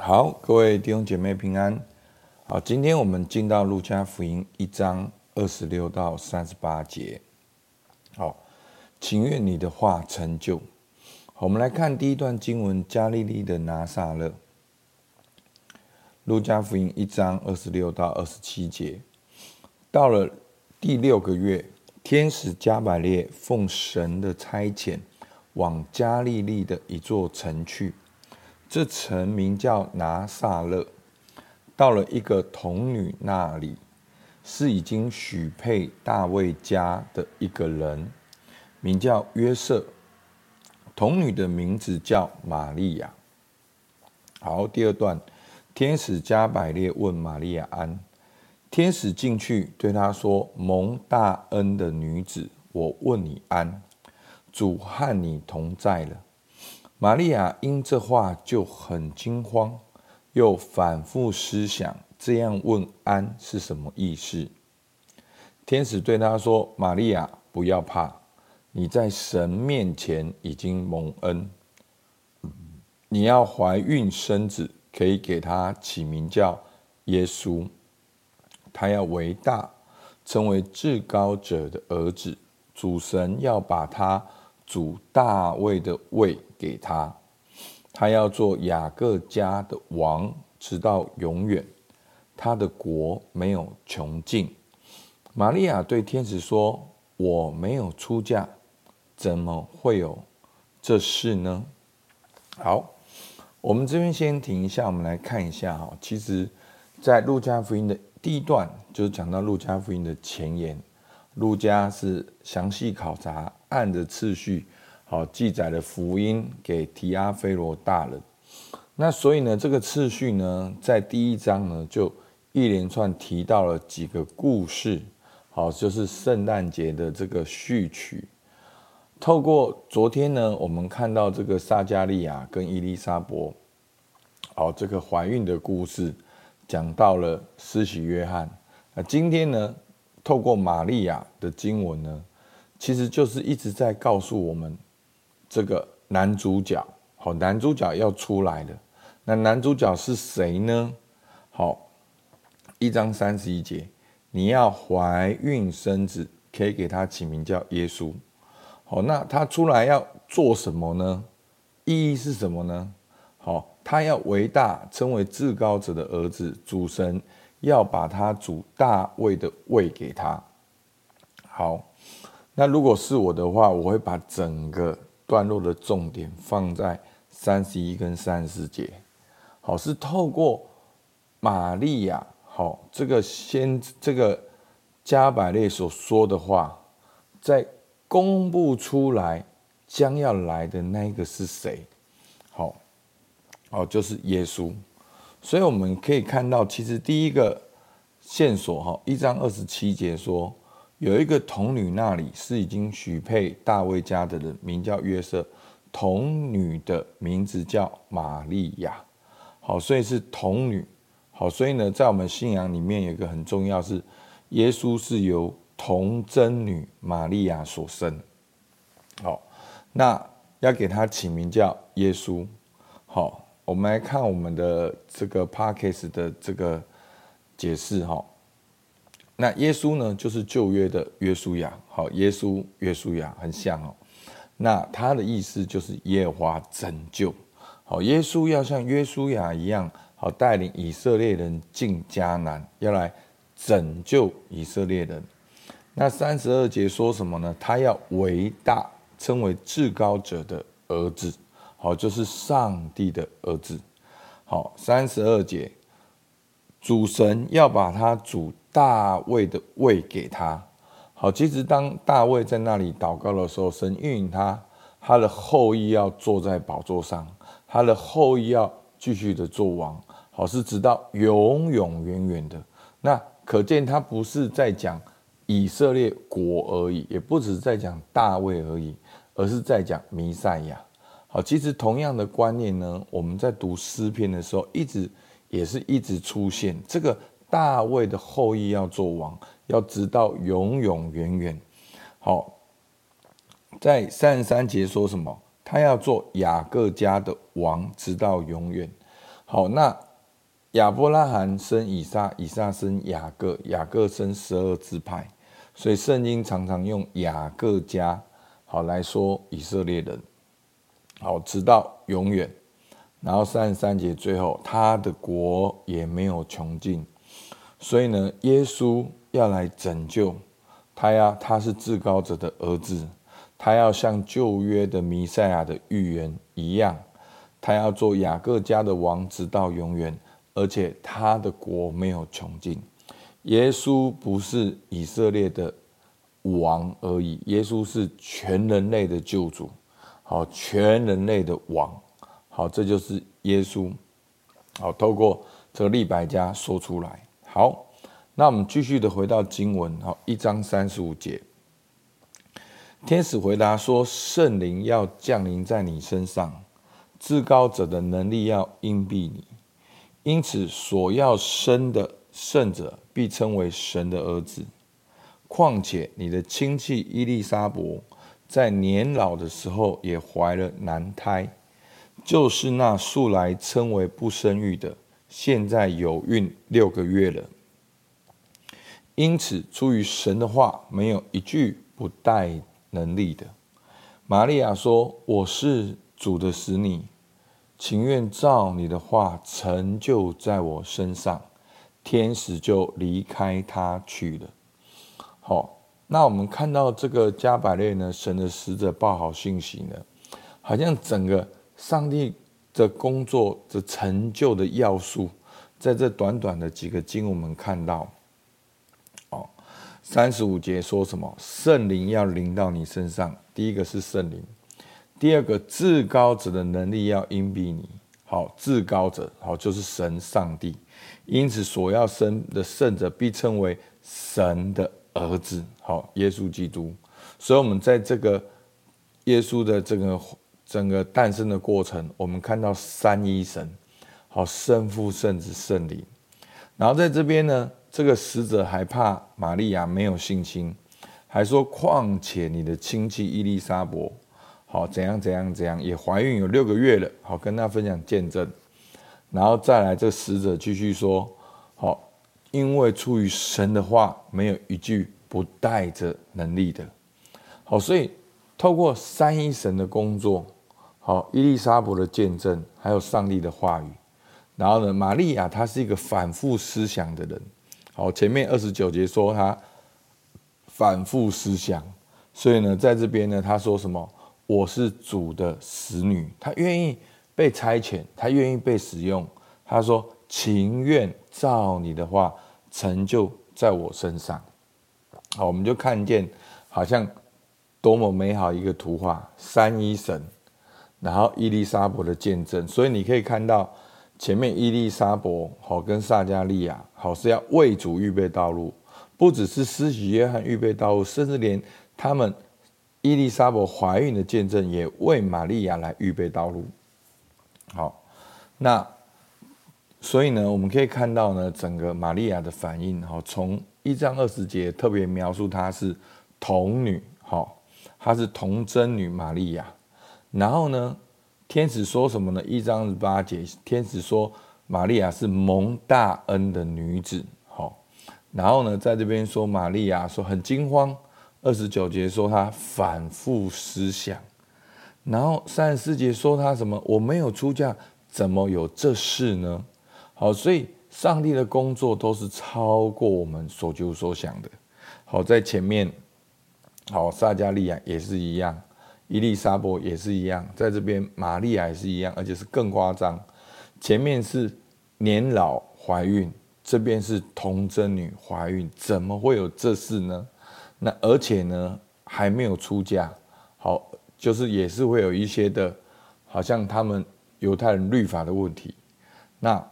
好，各位弟兄姐妹平安。好，今天我们进到路加福音一章二十六到三十八节。好，请愿你的话成就。好，我们来看第一段经文：加利利的拿撒勒。路加福音一章二十六到二十七节。到了第六个月，天使加百列奉神的差遣，往加利利的一座城去。这城名叫拿撒勒，到了一个童女那里，是已经许配大卫家的一个人，名叫约瑟。童女的名字叫玛利亚。好，第二段，天使加百列问玛利亚安。天使进去对他说：“蒙大恩的女子，我问你安，主和你同在了。”玛利亚因这话就很惊慌，又反复思想，这样问安是什么意思？天使对她说：“玛利亚，不要怕，你在神面前已经蒙恩，你要怀孕生子，可以给他起名叫耶稣。他要为大，成为至高者的儿子，主神要把他。”主大卫的位给他，他要做雅各家的王，直到永远。他的国没有穷尽。玛利亚对天使说：“我没有出嫁，怎么会有这事呢？”好，我们这边先停一下，我们来看一下哈。其实，在路加福音的第一段，就是讲到路加福音的前言。路加是详细考察，按着次序，好记载了福音给提阿非罗大人。那所以呢，这个次序呢，在第一章呢，就一连串提到了几个故事，好，就是圣诞节的这个序曲。透过昨天呢，我们看到这个撒加利亚跟伊丽莎伯，好，这个怀孕的故事，讲到了施洗约翰。那今天呢，透过玛利亚的经文呢，其实就是一直在告诉我们，这个男主角，好，男主角要出来了。那男主角是谁呢？好，一章三十一节，你要怀孕生子，可以给他起名叫耶稣。好，那他出来要做什么呢？意义是什么呢？好，他要为大，称为至高者的儿子，主神。要把他主大卫的位给他。好，那如果是我的话，我会把整个段落的重点放在三十一跟三十节。好，是透过玛利亚，好，这个先这个加百列所说的话，在公布出来将要来的那个是谁？好，哦，就是耶稣。所以我们可以看到，其实第一个线索哈，一章二十七节说，有一个童女那里是已经许配大卫家的人，名叫约瑟，童女的名字叫玛利亚。好，所以是童女。好，所以呢，在我们信仰里面有一个很重要是，耶稣是由童贞女玛利亚所生。好，那要给他起名叫耶稣。好。我们来看我们的这个 Parkes 的这个解释哈。那耶稣呢，就是旧约的约书亚，好，耶稣约书亚很像哦。那他的意思就是耶和华拯救，好，耶稣要像约书亚一样，好，带领以色列人进迦南，要来拯救以色列人。那三十二节说什么呢？他要伟大，称为至高者的儿子。好，就是上帝的儿子。好，三十二节，主神要把他主大卫的位给他。好，其实当大卫在那里祷告的时候，神应允他，他的后裔要坐在宝座上，他的后裔要继续的做王。好，是直到永永远远的。那可见他不是在讲以色列国而已，也不只是在讲大卫而已，而是在讲弥赛亚。好，其实同样的观念呢，我们在读诗篇的时候，一直也是一直出现这个大卫的后裔要做王，要直到永永远远。好，在三十三节说什么？他要做雅各家的王，直到永远。好，那亚伯拉罕生以撒，以撒生雅各，雅各生十二支派，所以圣经常常用雅各家好来说以色列人，好，直到永远。然后三十三节最后，他的国也没有穷尽，所以呢，耶稣要来拯救他呀，他是至高者的儿子，他要像旧约的弥赛亚的预言一样，他要做雅各家的王，直到永远，而且他的国没有穷尽。耶稣不是以色列的王而已，耶稣是全人类的救主，好，全人类的王。好，这就是耶稣。好，透过这个利百加说出来。好，那我们继续的回到经文。好，一章三十五节，天使回答说：“圣灵要降临在你身上，至高者的能力要荫庇你，因此所要生的圣者必称为神的儿子。况且你的亲戚伊丽莎白在年老的时候也怀了男胎。”就是那素来称为不生育的，现在有孕六个月了。因此，出于神的话，没有一句不带能力的。玛利亚说：“我是主的使女，情愿照你的话成就在我身上。”天使就离开他去了。好，那我们看到这个加百列呢，神的使者报好信息呢，好像整个。上帝的工作的成就的要素，在这短短的几个经，我们看到，哦，三十五节说什么？圣灵要临到你身上。第一个是圣灵，第二个至高者的能力要荫庇你。好，至高者好就是神上帝，因此所要生的圣者必称为神的儿子。好，耶稣基督。所以，我们在这个耶稣的这个。整个诞生的过程，我们看到三一神，好，圣父、圣子、圣灵。然后在这边呢，这个使者还怕玛利亚没有信心，还说：“况且你的亲戚伊丽莎白，好，怎样怎样怎样，也怀孕有六个月了。”好，跟他分享见证。然后再来，这使者继续说：“好，因为出于神的话，没有一句不带着能力的。”好，所以透过三一神的工作。好，伊丽莎白的见证，还有上帝的话语。然后呢，玛利亚她是一个反复思想的人。好，前面二十九节说她反复思想，所以呢，在这边呢，她说什么？我是主的使女，她愿意被差遣，她愿意被使用。她说情愿照你的话成就在我身上。好，我们就看见好像多么美好一个图画，三一神。然后伊丽莎白的见证，所以你可以看到前面伊丽莎白好跟撒迦利亚好是要为主预备道路，不只是施洗约翰预备道路，甚至连他们伊丽莎白怀孕的见证也为玛利亚来预备道路。好，那所以呢，我们可以看到呢，整个玛利亚的反应哈，从一章二十节特别描述她是童女，哈，她是童贞女玛利亚。然后呢，天使说什么呢？一章二十八节，天使说玛利亚是蒙大恩的女子。哈，然后呢，在这边说玛利亚说很惊慌。二十九节说她反复思想。然后三十四节说她什么？我没有出嫁，怎么有这事呢？好，所以上帝的工作都是超过我们所求所想的。好，在前面，好，撒迦利亚也是一样。伊丽莎伯也是一样，在这边玛利亚也是一样，而且是更夸张。前面是年老怀孕，这边是童贞女怀孕，怎么会有这事呢？那而且呢，还没有出嫁，好，就是也是会有一些的，好像他们犹太人律法的问题。那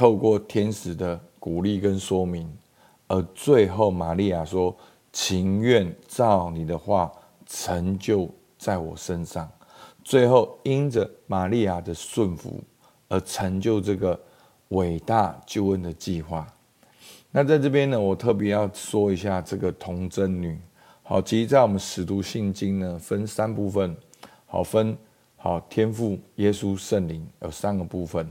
透过天使的鼓励跟说明，而最后玛利亚说：“情愿照你的话。”成就在我身上，最后因着玛利亚的顺服而成就这个伟大救恩的计划。那在这边呢，我特别要说一下这个童贞女。好，其实，在我们使徒信经呢，分三部分。好，分好天父、耶稣、圣灵有三个部分。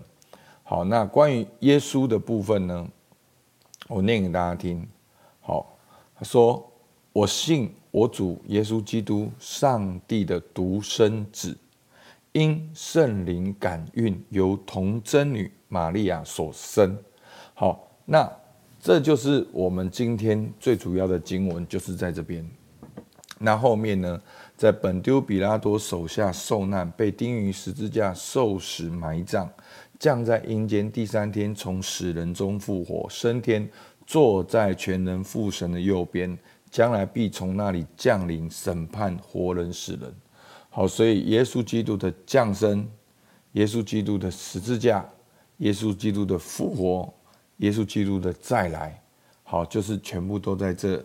好，那关于耶稣的部分呢，我念给大家听。好，他说：“我信我主耶稣基督，上帝的独生子，因圣灵感孕，由童贞女玛利亚所生。”好，那这就是我们今天最主要的经文，就是在这边。那后面呢，在本丢比拉多手下受难，被钉于十字架，受死，埋葬，降在阴间，第三天从死人中复活，升天，坐在全能父神的右边，将来必从那里降临审判活人死人。好，所以耶稣基督的降生，耶稣基督的十字架，耶稣基督的复活，耶稣基督的再来，好，就是全部都在这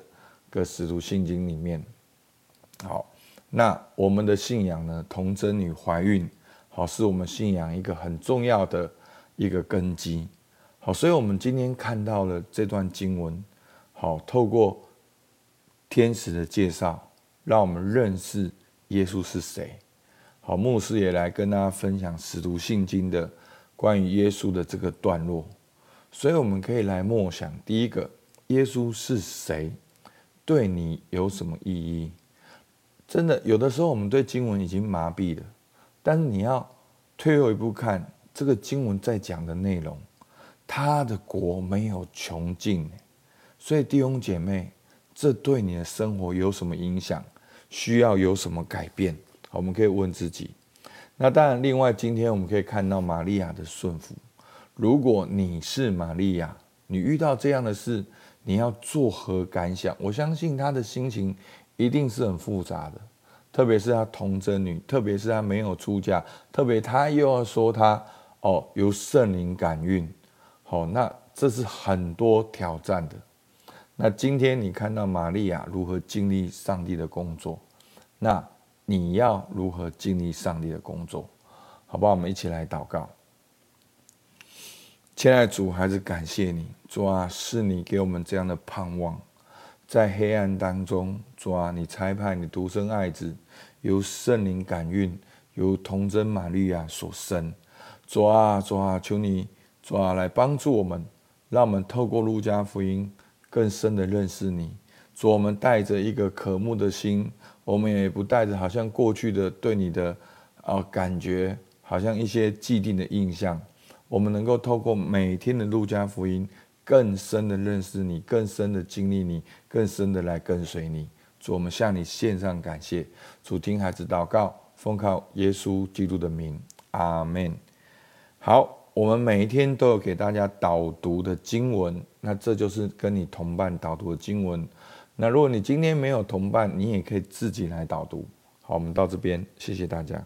个使徒信经里面。好，那我们的信仰呢？童贞女怀孕，好，是我们信仰一个很重要的一个根基。好，所以我们今天看到了这段经文，好，透过天使的介绍，让我们认识耶稣是谁。好，牧师也来跟大家分享使徒信经的关于耶稣的这个段落。所以我们可以来默想，第一个，耶稣是谁？对你有什么意义？真的，有的时候我们对经文已经麻痹了，但是你要退后一步看这个经文在讲的内容，他的国没有穷尽，所以弟兄姐妹，这对你的生活有什么影响？需要有什么改变？我们可以问自己。那当然，另外今天我们可以看到玛利亚的顺服。如果你是玛利亚，你遇到这样的事，你要作何感想？我相信他的心情。一定是很复杂的，特别是她童贞女，特别是她没有出嫁，特别她又要说她哦由圣灵感孕，好、那这是很多挑战的。那今天你看到玛利亚如何经历上帝的工作，那你要如何经历上帝的工作？好不好？我们一起来祷告。亲爱的主，还是感谢你，主啊，是你给我们这样的盼望。在黑暗当中，主啊，你差派你独生爱子，由圣灵感孕，由童贞玛利亚所生。主啊，主啊，求你，主啊，来帮助我们，让我们透过路加福音更深的认识你。主，我们带着一个渴慕的心，我们也不带着好像过去的对你的啊感觉，好像一些既定的印象。我们能够透过每天的路加福音。更深的认识你，更深的经历你，更深的来跟随你。主，我们向你献上感谢。主，听孩子祷告，奉靠耶稣基督的名，阿门。好，我们每一天都有给大家导读的经文，那这就是跟你同伴导读的经文。那如果你今天没有同伴，你也可以自己来导读。好，我们到这边，谢谢大家。